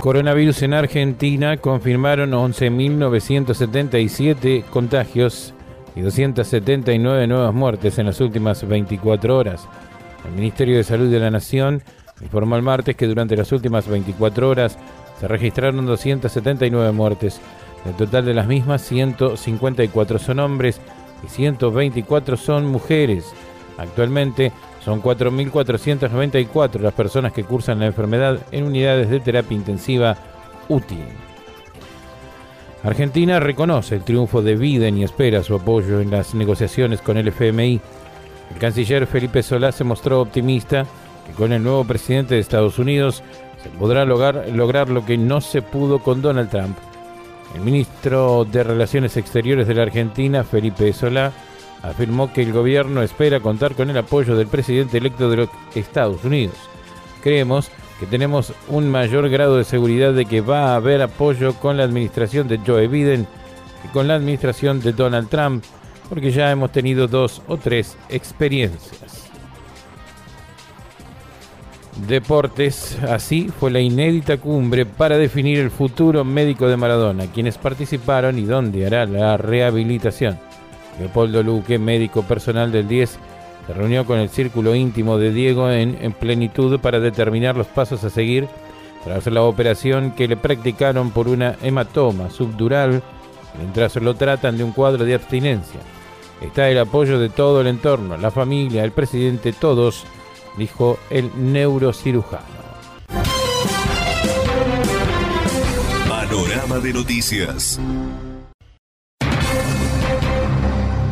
Coronavirus en Argentina confirmaron 11.977 contagios y 279 nuevas muertes en las últimas 24 horas. El Ministerio de Salud de la Nación informó el martes que durante las últimas 24 horas se registraron 279 muertes. El total de las mismas, 154 son hombres y 124 son mujeres. Actualmente son 4.494 las personas que cursan la enfermedad en unidades de terapia intensiva UTI. Argentina reconoce el triunfo de Biden y espera su apoyo en las negociaciones con el FMI. El canciller Felipe Solá se mostró optimista que con el nuevo presidente de Estados Unidos se podrá lograr, lograr lo que no se pudo con Donald Trump. El ministro de Relaciones Exteriores de la Argentina, Felipe Solá, afirmó que el gobierno espera contar con el apoyo del presidente electo de los Estados Unidos. Creemos que tenemos un mayor grado de seguridad de que va a haber apoyo con la administración de Joe Biden y con la administración de Donald Trump, porque ya hemos tenido dos o tres experiencias. Deportes, así fue la inédita cumbre para definir el futuro médico de Maradona, quienes participaron y dónde hará la rehabilitación. Leopoldo Luque, médico personal del 10, se reunió con el círculo íntimo de Diego en, en, plenitud para determinar los pasos a seguir tras la operación que le practicaron por una hematoma subdural mientras lo tratan de un cuadro de abstinencia. Está el apoyo de todo el entorno, la familia, el presidente, todos, dijo el neurocirujano. Panorama de noticias.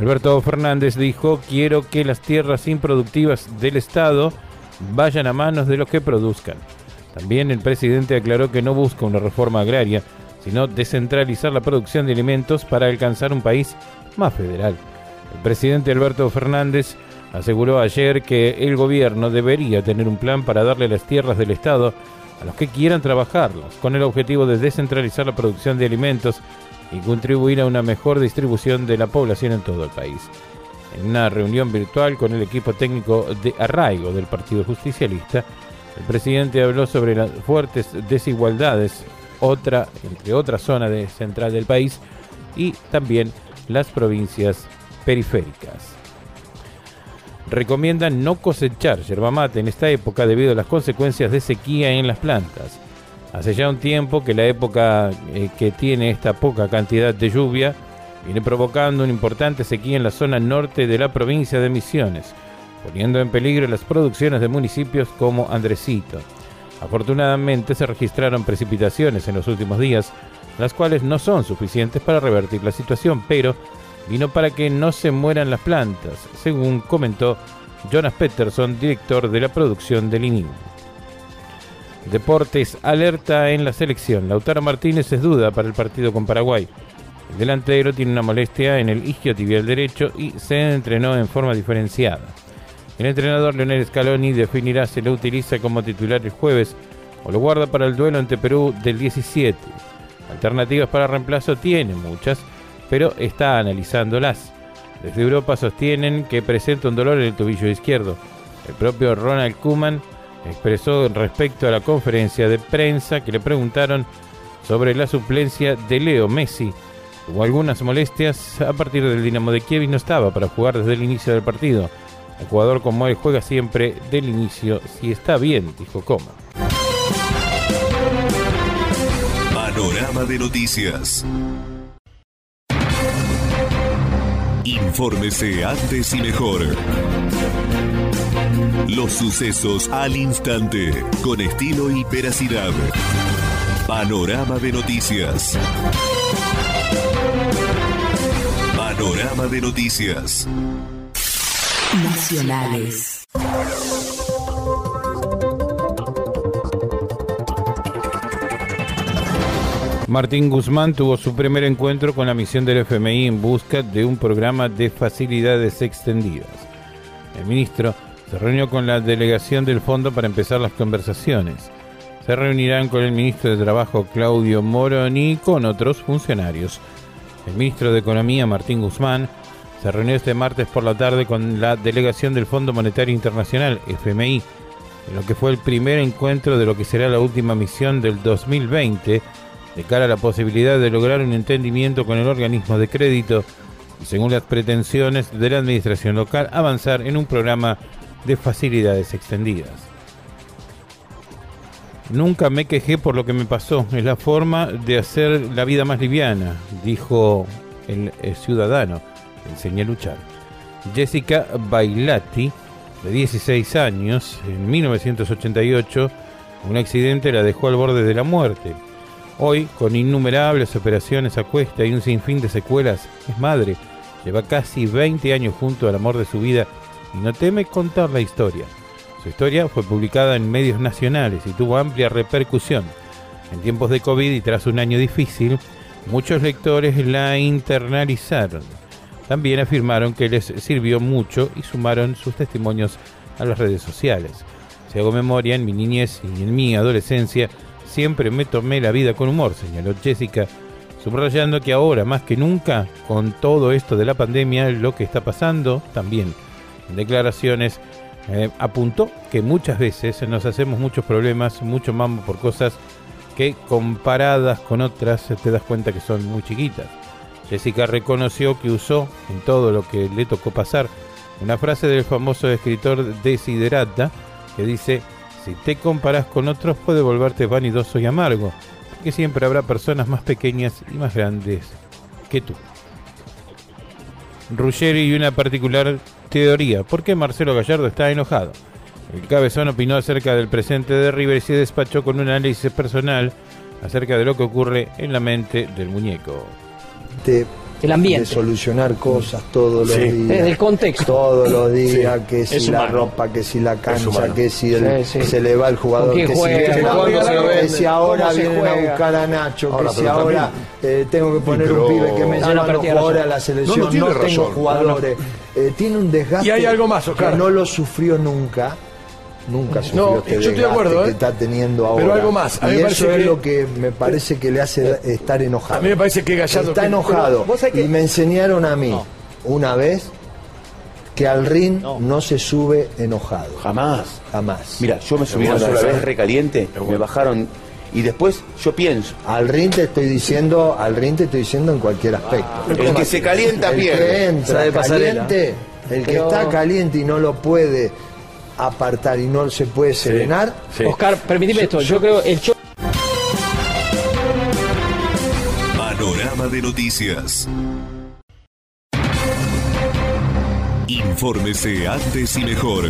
Alberto Fernández dijo, quiero que las tierras improductivas del Estado vayan a manos de los que produzcan. También el presidente aclaró que no busca una reforma agraria, sino descentralizar la producción de alimentos para alcanzar un país más federal. El presidente Alberto Fernández aseguró ayer que el gobierno debería tener un plan para darle las tierras del Estado a los que quieran trabajarlas, con el objetivo de descentralizar la producción de alimentos y contribuir a una mejor distribución de la población en todo el país. En una reunión virtual con el equipo técnico de arraigo del Partido Justicialista, el presidente habló sobre las fuertes desigualdades, entre otras zonas de central del país, y también las provincias periféricas. Recomiendan no cosechar yerba mate en esta época debido a las consecuencias de sequía en las plantas. Hace ya un tiempo que la época eh, que tiene esta poca cantidad de lluvia viene provocando una importante sequía en la zona norte de la provincia de Misiones, poniendo en peligro las producciones de municipios como Andresito. Afortunadamente se registraron precipitaciones en los últimos días, las cuales no son suficientes para revertir la situación, pero vino para que no se mueran las plantas, según comentó Jonas Peterson, director de la producción del INIM. Deportes alerta en la selección. Lautaro Martínez es duda para el partido con Paraguay. El delantero tiene una molestia en el isquiotibial derecho y se entrenó en forma diferenciada. El entrenador Leonel Scaloni definirá si lo utiliza como titular el jueves o lo guarda para el duelo ante Perú del 17. Alternativas para reemplazo tiene muchas, pero está analizándolas. Desde Europa sostienen que presenta un dolor en el tobillo izquierdo. El propio Ronald Koeman expresó respecto a la conferencia de prensa que le preguntaron sobre la suplencia de Leo Messi. Hubo algunas molestias a partir del Dinamo de Kiev y no estaba para jugar desde el inicio del partido. El jugador como él juega siempre del inicio si está bien, dijo Coma. Panorama de noticias. Infórmese antes y mejor. Los sucesos al instante, con estilo y veracidad. Panorama de noticias. Panorama de noticias. Nacionales. Martín Guzmán tuvo su primer encuentro con la misión del FMI en busca de un programa de facilidades extendidas. El ministro se reunió con la delegación del fondo para empezar las conversaciones. Se reunirán con el ministro de Trabajo Claudio Moroni y con otros funcionarios. El ministro de Economía Martín Guzmán se reunió este martes por la tarde con la delegación del Fondo Monetario Internacional, FMI, en lo que fue el primer encuentro de lo que será la última misión del 2020 de cara a la posibilidad de lograr un entendimiento con el organismo de crédito y según las pretensiones de la administración local avanzar en un programa de facilidades extendidas. Nunca me quejé por lo que me pasó, es la forma de hacer la vida más liviana, dijo el, ciudadano, enseñé a luchar. Jessica Bailati, de 16 años, en 1988, un accidente la dejó al borde de la muerte. Hoy, con innumerables operaciones a cuesta y un sinfín de secuelas, es madre. Lleva casi 20 años junto al amor de su vida no teme contar la historia. Su historia fue publicada en medios nacionales y tuvo amplia repercusión. En tiempos de COVID y tras un año difícil, muchos lectores la internalizaron. También afirmaron que les sirvió mucho y sumaron sus testimonios a las redes sociales. Si hago memoria, en mi niñez y en mi adolescencia, Siempre me tomé la vida con humor, señaló Jessica, subrayando que ahora más que nunca, con todo esto de la pandemia, lo que está pasando también. Declaraciones eh, apuntó que muchas veces nos hacemos muchos problemas, mucho mambo por cosas que comparadas con otras te das cuenta que son muy chiquitas. Jessica reconoció que usó en todo lo que le tocó pasar una frase del famoso escritor Desiderata que dice si te comparas con otros puede volverte vanidoso y amargo, porque siempre habrá personas más pequeñas y más grandes que tú. Ruggeri y una particular teoría. ¿Por qué Marcelo Gallardo está enojado? El cabezón opinó acerca del presente de River y se despachó con un análisis personal acerca de lo que ocurre en la mente del muñeco. El ambiente. de solucionar cosas todos los Sí. días. Desde el contexto. Todos los días, Sí. que si Es la humano. ropa, que si la cancha, que si el- Sí, sí. se le va el jugador, ¿Con quién que, juega? si, ¿Cuándo se lo que vende? si ahora ¿Cómo se vienen a buscar a Nacho, Ahora, que si ahora eh, tengo que poner pero- un pibe que me No, lleva no, los jugadores a la selección, No, no, tengo razón. jugadores. Eh, tiene un desgaste Y hay algo más, que Oscar. no lo sufrió nunca. Nunca sufrió No, este yo estoy de acuerdo, que ¿eh? está teniendo ahora. Pero algo más, a mí y me eso parece es que- lo que me parece que le hace estar enojado. A mí me parece que Gallardo... Está que- enojado. que- Y me enseñaron a mí una vez que al ring no. se sube enojado. Jamás. Jamás. Mira, yo me subí una sola vez recaliente, me bajaron y después yo pienso. Al ring te estoy diciendo, al ring te estoy diciendo en cualquier aspecto. El que se calienta el que entra caliente, el que Pero- está caliente y no lo puede apartar y no se puede serenar, Sí. Oscar, permitime esto. Yo creo el show Panorama de noticias. Infórmese antes y mejor.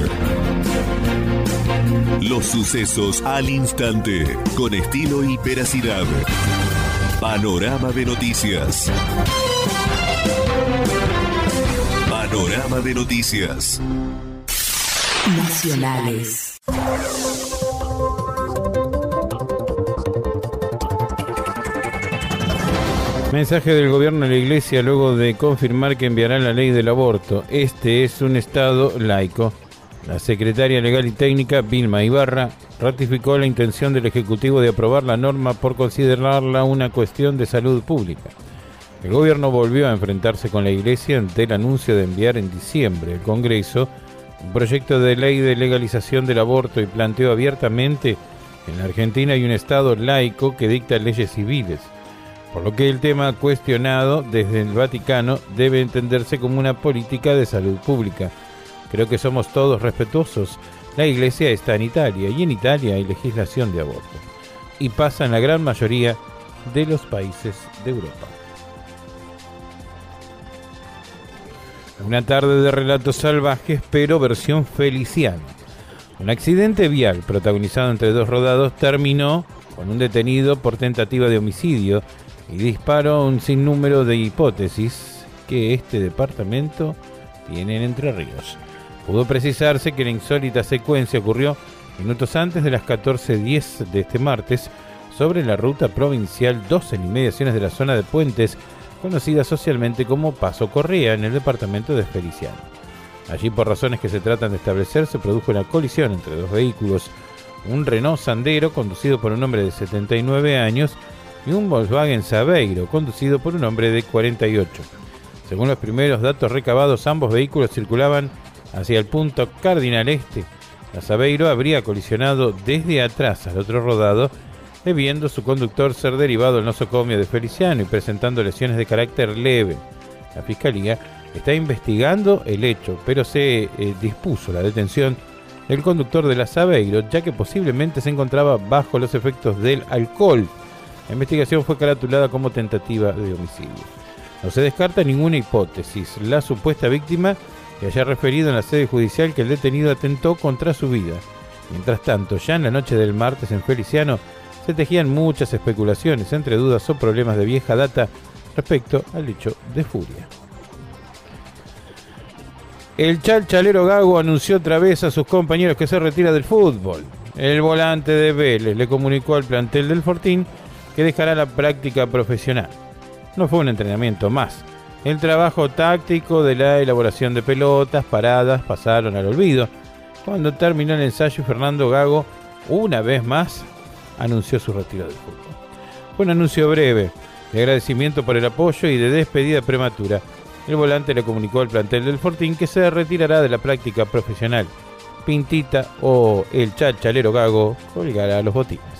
Los sucesos al instante, con estilo y veracidad. Panorama de noticias. Panorama de noticias. Nacionales. Mensaje del gobierno a la iglesia luego de confirmar que enviará la ley del aborto. Este es un Estado laico. La secretaria legal y técnica, Vilma Ibarra, ratificó la intención del Ejecutivo de aprobar la norma por considerarla una cuestión de salud pública. El gobierno volvió a enfrentarse con la iglesia ante el anuncio de enviar en diciembre al Congreso un proyecto de ley de legalización del aborto y planteó abiertamente que en la Argentina hay un Estado laico que dicta leyes civiles por lo que el tema cuestionado desde el Vaticano debe entenderse como una política de salud pública. Creo que somos todos respetuosos. La Iglesia está en Italia y en Italia hay legislación de aborto. Y pasa en la gran mayoría de los países de Europa. Una tarde de relatos salvajes, pero versión feliciana. Un accidente vial protagonizado entre dos rodados terminó con un detenido por tentativa de homicidio y disparó un sinnúmero de hipótesis que este departamento tiene en Entre Ríos. Pudo precisarse que la insólita secuencia ocurrió minutos antes de las 14.10 de este martes sobre la ruta provincial 12 en inmediaciones de la zona de Puentes, conocida socialmente como Paso Correa en el departamento de Feliciano. Allí, por razones que se tratan de establecer, se produjo una colisión entre dos vehículos, un Renault Sandero conducido por un hombre de 79 años y un Volkswagen Sabeiro conducido por un hombre de 48. Según los primeros datos recabados, ambos vehículos circulaban hacia el punto cardinal este. La Sabeiro habría colisionado desde atrás al otro rodado debiendo su conductor ser derivado al nosocomio de Feliciano y presentando lesiones de carácter leve. La Fiscalía está investigando el hecho, pero se eh, dispuso la detención del conductor de la Sabeiro, ya que posiblemente se encontraba bajo los efectos del alcohol. La investigación fue caratulada como tentativa de homicidio. No se descarta ninguna hipótesis. La supuesta víctima que haya referido en la sede judicial que el detenido atentó contra su vida. Mientras tanto, ya en la noche del martes en Feliciano, se tejían muchas especulaciones, entre dudas o problemas de vieja data respecto al hecho de Furia. El chalchalero Gago anunció otra vez a sus compañeros que se retira del fútbol. El volante de Vélez le comunicó al plantel del Fortín que dejará la práctica profesional. No fue un entrenamiento más. El trabajo táctico de la elaboración de pelotas, paradas, pasaron al olvido. Cuando terminó el ensayo, Fernando Gago, una vez más, anunció su retiro del fútbol. Fue un anuncio breve, de agradecimiento por el apoyo y de despedida prematura. El volante le comunicó al plantel del Fortín que se retirará de la práctica profesional. Pintita o el chachalero gago colgará los botines.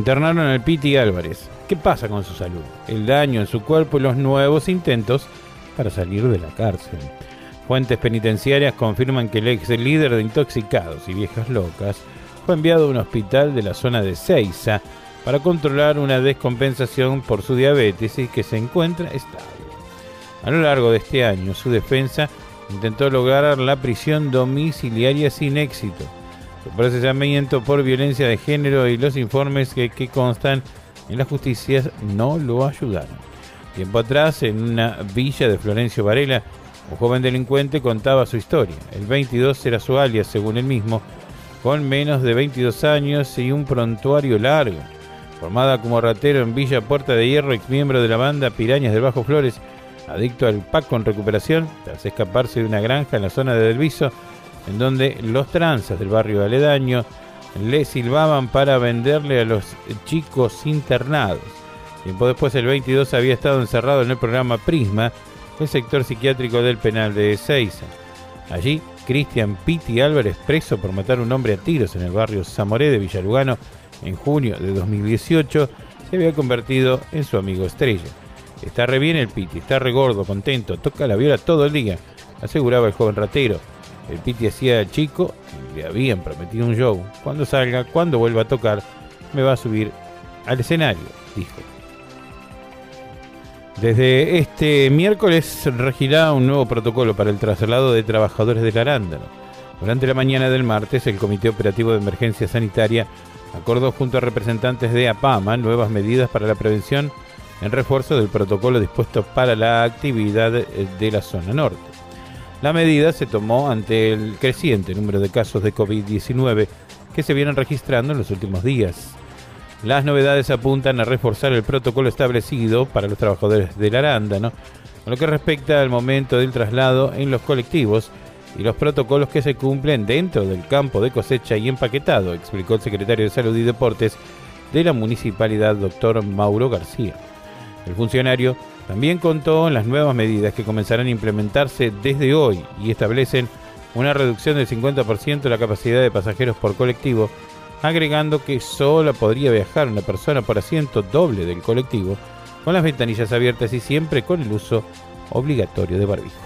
Internaron al Piti Álvarez. ¿Qué pasa con su salud? El daño en su cuerpo y los nuevos intentos para salir de la cárcel. Fuentes penitenciarias confirman que el ex líder de intoxicados y viejas locas fue enviado a un hospital de la zona de Ceiza para controlar una descompensación por su diabetes y que se encuentra estable. A lo largo de este año, su defensa intentó lograr la prisión domiciliaria sin éxito. El procesamiento por violencia de género y los informes que, constan en la justicia no lo ayudaron. Tiempo atrás, en una villa de Florencio Varela, un joven delincuente contaba su historia. El 22 era su alias, según él mismo, con menos de 22 años y un prontuario largo. Formada como ratero en Villa Puerta de Hierro, ex miembro de la banda Pirañas del Bajo Flores, adicto al pack con recuperación, tras escaparse de una granja en la zona de Delviso, en donde los tranzas del barrio aledaño le silbaban para venderle a los chicos internados. Tiempo después, el 22 había estado encerrado en el programa Prisma, el sector psiquiátrico del penal de Ezeiza. Allí, Cristian Pitti Álvarez, preso por matar a un hombre a tiros en el barrio Zamoré de Villalugano en junio de 2018, se había convertido en su amigo estrella. Está re bien el Pitti, está re gordo, contento, toca la viola todo el día, aseguraba el joven ratero. El Pitti hacía chico y le habían prometido un show. Cuando salga, cuando vuelva a tocar, me va a subir al escenario, dijo. Desde este miércoles regirá un nuevo protocolo para el traslado de trabajadores del arándano. Durante la mañana del martes, el Comité Operativo de Emergencia Sanitaria acordó junto a representantes de APAMA nuevas medidas para la prevención en refuerzo del protocolo dispuesto para la actividad de la zona norte. La medida se tomó ante el creciente número de casos de COVID-19 que se vienen registrando en los últimos días. Las novedades apuntan a reforzar el protocolo establecido para los trabajadores del arándano, con lo que respecta al momento del traslado en los colectivos y los protocolos que se cumplen dentro del campo de cosecha y empaquetado, explicó el secretario de Salud y Deportes de la municipalidad, doctor Mauro García. El funcionario también contó en las nuevas medidas que comenzarán a implementarse desde hoy y establecen una reducción del 50% de la capacidad de pasajeros por colectivo, agregando que solo podría viajar una persona por asiento doble del colectivo, con las ventanillas abiertas y siempre con el uso obligatorio de barbijo.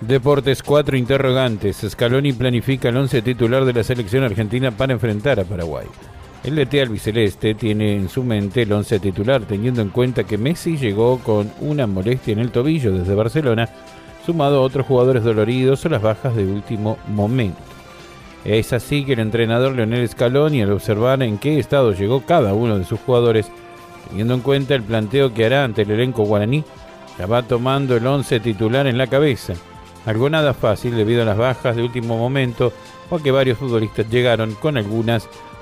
Deportes 4 interrogantes. Scaloni planifica el 11 titular de la selección argentina para enfrentar a Paraguay. El DT albiceleste tiene en su mente el 11 titular, teniendo en cuenta que Messi llegó con una molestia en el tobillo desde Barcelona, sumado a otros jugadores doloridos o las bajas de último momento. Es así que el entrenador Leonel Scaloni, al observar en qué estado llegó cada uno de sus jugadores, teniendo en cuenta el planteo que hará ante el elenco guaraní, ya va tomando el 11 titular en la cabeza. Algo nada fácil debido a las bajas de último momento o a que varios futbolistas llegaron con algunas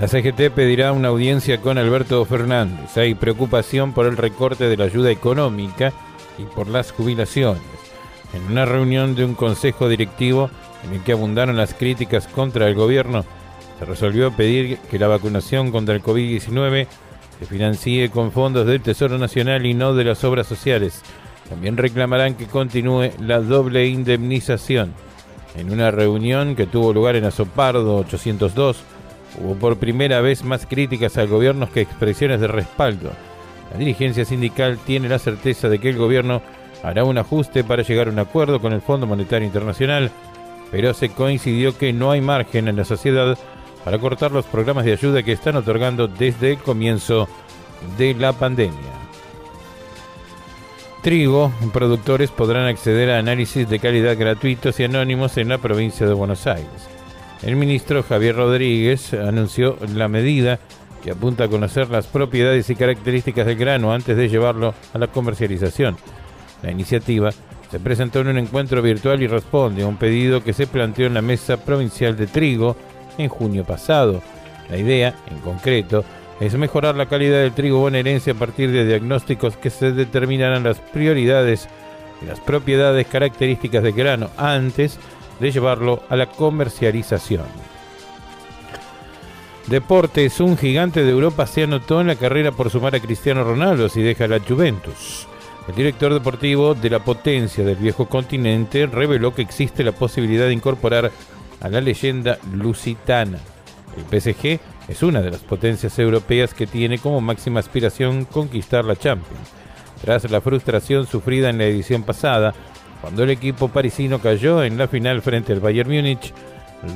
La CGT pedirá una audiencia con Alberto Fernández. Hay preocupación por el recorte de la ayuda económica y por las jubilaciones. En una reunión de un consejo directivo en el que abundaron las críticas contra el gobierno, se resolvió pedir que la vacunación contra el COVID-19 se financie con fondos del Tesoro Nacional y no de las obras sociales. También reclamarán que continúe la doble indemnización. En una reunión que tuvo lugar en Azopardo 802, hubo por primera vez más críticas al gobierno que expresiones de respaldo. La dirigencia sindical tiene la certeza de que el gobierno hará un ajuste para llegar a un acuerdo con el Fondo Monetario Internacional, pero se coincidió que no hay margen en la sociedad para cortar los programas de ayuda que están otorgando desde el comienzo de la pandemia. Trigo, productores podrán acceder a análisis de calidad gratuitos y anónimos en la provincia de Buenos Aires. El ministro Javier Rodríguez anunció la medida que apunta a conocer las propiedades y características del grano antes de llevarlo a la comercialización. La iniciativa se presentó en un encuentro virtual y responde a un pedido que se planteó en la Mesa Provincial de Trigo en junio pasado. La idea, en concreto, es mejorar la calidad del trigo bonaerense a partir de diagnósticos que se determinarán las prioridades y las propiedades características del grano antes de llevarlo a la comercialización. Deportes, un gigante de Europa se anotó en la carrera por sumar a Cristiano Ronaldo si deja la Juventus. El director deportivo de la potencia del viejo continente reveló que existe la posibilidad de incorporar a la leyenda lusitana. El PSG es una de las potencias europeas que tiene como máxima aspiración conquistar la Champions. Tras la frustración sufrida en la edición pasada, cuando el equipo parisino cayó en la final frente al Bayern Múnich,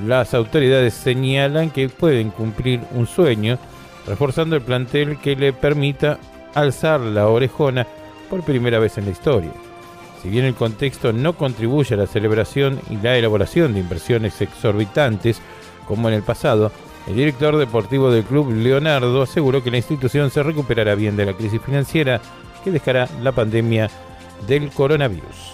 las autoridades señalan que pueden cumplir un sueño, reforzando el plantel que le permita alzar la orejona por primera vez en la historia. Si bien el contexto no contribuye a la celebración y la elaboración de inversiones exorbitantes como en el pasado, el director deportivo del club, Leonardo, aseguró que la institución se recuperará bien de la crisis financiera que dejará la pandemia del coronavirus.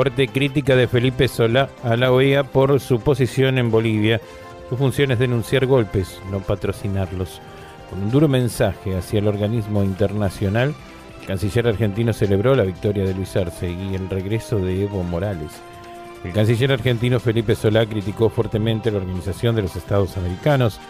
Fuerte crítica de Felipe Solá a la OEA por su posición en Bolivia. Su función es denunciar golpes, no patrocinarlos. Con un duro mensaje hacia el organismo internacional, el canciller argentino celebró la victoria de Luis Arce y el regreso de Evo Morales. El canciller argentino Felipe Solá criticó fuertemente la Organización de los Estados Americanos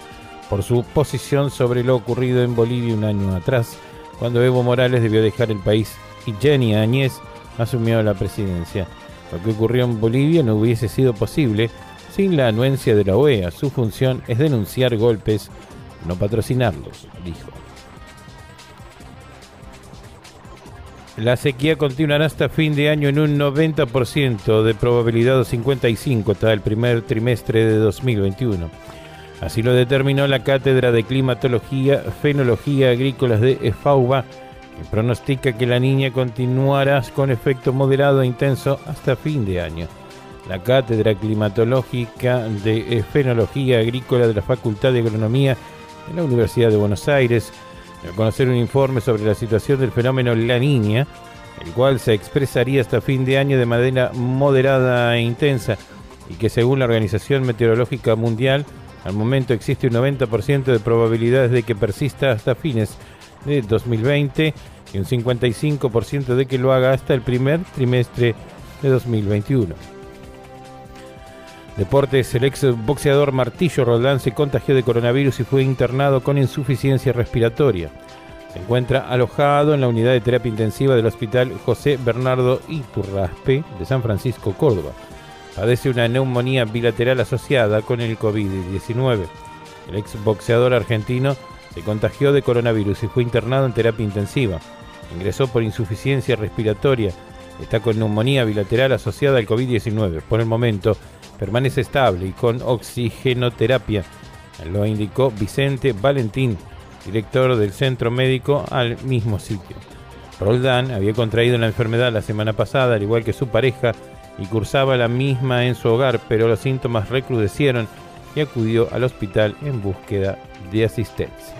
por su posición sobre lo ocurrido en Bolivia un año atrás, cuando Evo Morales debió dejar el país y Jenny Áñez asumió la presidencia. Lo que ocurrió en Bolivia no hubiese sido posible sin la anuencia de la OEA. Su función es denunciar golpes, no patrocinarlos, dijo. La sequía continuará hasta fin de año en un 90% de probabilidad o 55 hasta el primer trimestre de 2021. Así lo determinó la Cátedra de Climatología, Fenología Agrícolas de EFAUBA, que pronostica que la niña continuará con efecto moderado e intenso hasta fin de año. La Cátedra Climatológica de Fenología Agrícola de la Facultad de Agronomía de la Universidad de Buenos Aires a conocer un informe sobre la situación del fenómeno La Niña, el cual se expresaría hasta fin de año de manera moderada e intensa y que según la Organización Meteorológica Mundial, al momento existe un 90% de probabilidades de que persista hasta fines de 2020 y un 55% de que lo haga hasta el primer trimestre de 2021. Deportes, el ex boxeador Martillo Roldán se contagió de coronavirus y fue internado con insuficiencia respiratoria. Se encuentra alojado en la unidad de terapia intensiva del Hospital José Bernardo Iturraspe de San Francisco, Córdoba. Padece una neumonía bilateral asociada con el COVID-19. El ex boxeador argentino se contagió de coronavirus y fue internado en terapia intensiva. Ingresó por insuficiencia respiratoria. Está con neumonía bilateral asociada al COVID-19. Por el momento, permanece estable y con oxigenoterapia, lo indicó Vicente Valentín, director del centro médico al mismo sitio. Roldán había contraído la enfermedad la semana pasada, al igual que su pareja, y cursaba la misma en su hogar, pero los síntomas recrudecieron y acudió al hospital en búsqueda de asistencia.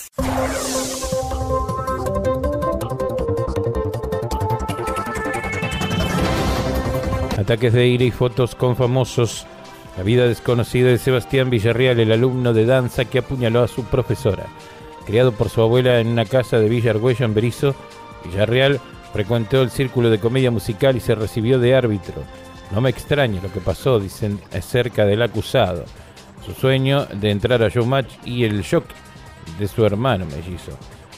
Ataques de ira y fotos con famosos la vida desconocida de Sebastián Villarreal, el alumno de danza que apuñaló a su profesora. Criado por su abuela en una casa de Villa en Berizo, Villarreal frecuentó el círculo de comedia musical y se recibió de árbitro. No me extraña lo que pasó, dicen acerca del acusado. Su sueño de entrar a Showmatch y el shock de su hermano mellizo.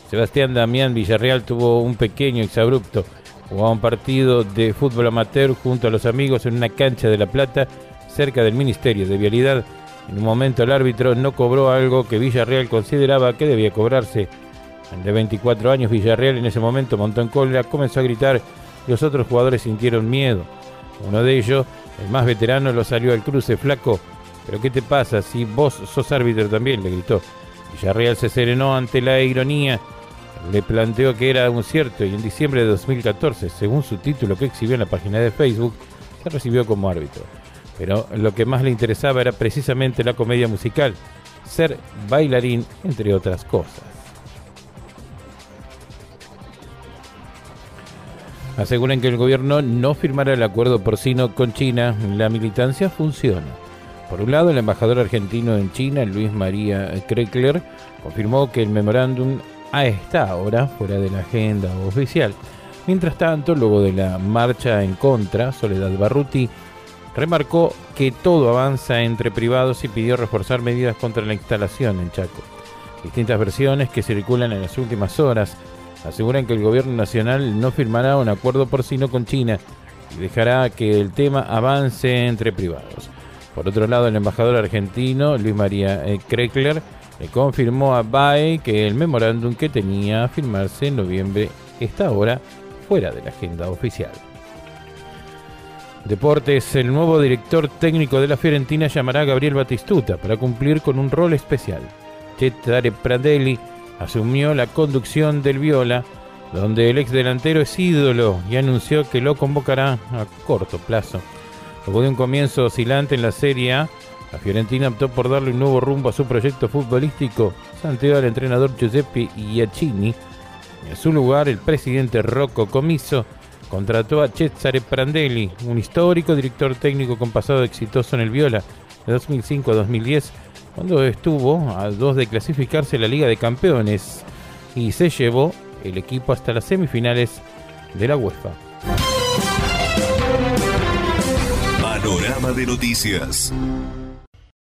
Sebastián Damián Villarreal tuvo un pequeño exabrupto. Jugaba un partido de fútbol amateur junto a los amigos en una cancha de La Plata cerca del Ministerio de Vialidad. En un momento el árbitro no cobró algo que Villarreal consideraba que debía cobrarse. El de 24 años Villarreal en ese momento montó en cólera, comenzó a gritar y los otros jugadores sintieron miedo. Uno de ellos, el más veterano, lo salió al cruce flaco. ¿Pero qué te pasa si vos sos árbitro también? le gritó. Villarreal se serenó ante la ironía. Le planteó que era un cierto y en diciembre de 2014, según su título que exhibió en la página de Facebook, se recibió como árbitro pero lo que más le interesaba era precisamente la comedia musical, ser bailarín, entre otras cosas. Aseguran que el gobierno no firmará el acuerdo porcino con China. La militancia funciona. Por un lado, el embajador argentino en China, Luis María Kreckler, confirmó que el memorándum está ahora fuera de la agenda oficial. Mientras tanto, luego de la marcha en contra, Soledad Barruti Remarcó que todo avanza entre privados y pidió reforzar medidas contra la instalación en Chaco. Distintas versiones que circulan en las últimas horas aseguran que el gobierno nacional no firmará un acuerdo porcino con China y dejará que el tema avance entre privados. Por otro lado, el embajador argentino, Luis María eh, Kreckler, le confirmó a BAE que el memorándum que tenía a firmarse en noviembre está ahora fuera de la agenda oficial. Deportes, el nuevo director técnico de la Fiorentina llamará a Gabriel Batistuta para cumplir con un rol especial. Chetare Pradelli asumió la conducción del Viola, donde el ex delantero es ídolo y anunció que lo convocará a corto plazo. Luego de un comienzo oscilante en la Serie la Fiorentina optó por darle un nuevo rumbo a su proyecto futbolístico, santeó al entrenador Giuseppe Iacchini. En su lugar, el presidente Rocco Comiso contrató a Cesare Prandelli, un histórico director técnico con pasado exitoso en el Viola, de 2005 a 2010, cuando estuvo a dos de clasificarse la Liga de Campeones y se llevó el equipo hasta las semifinales de la UEFA. Panorama de noticias.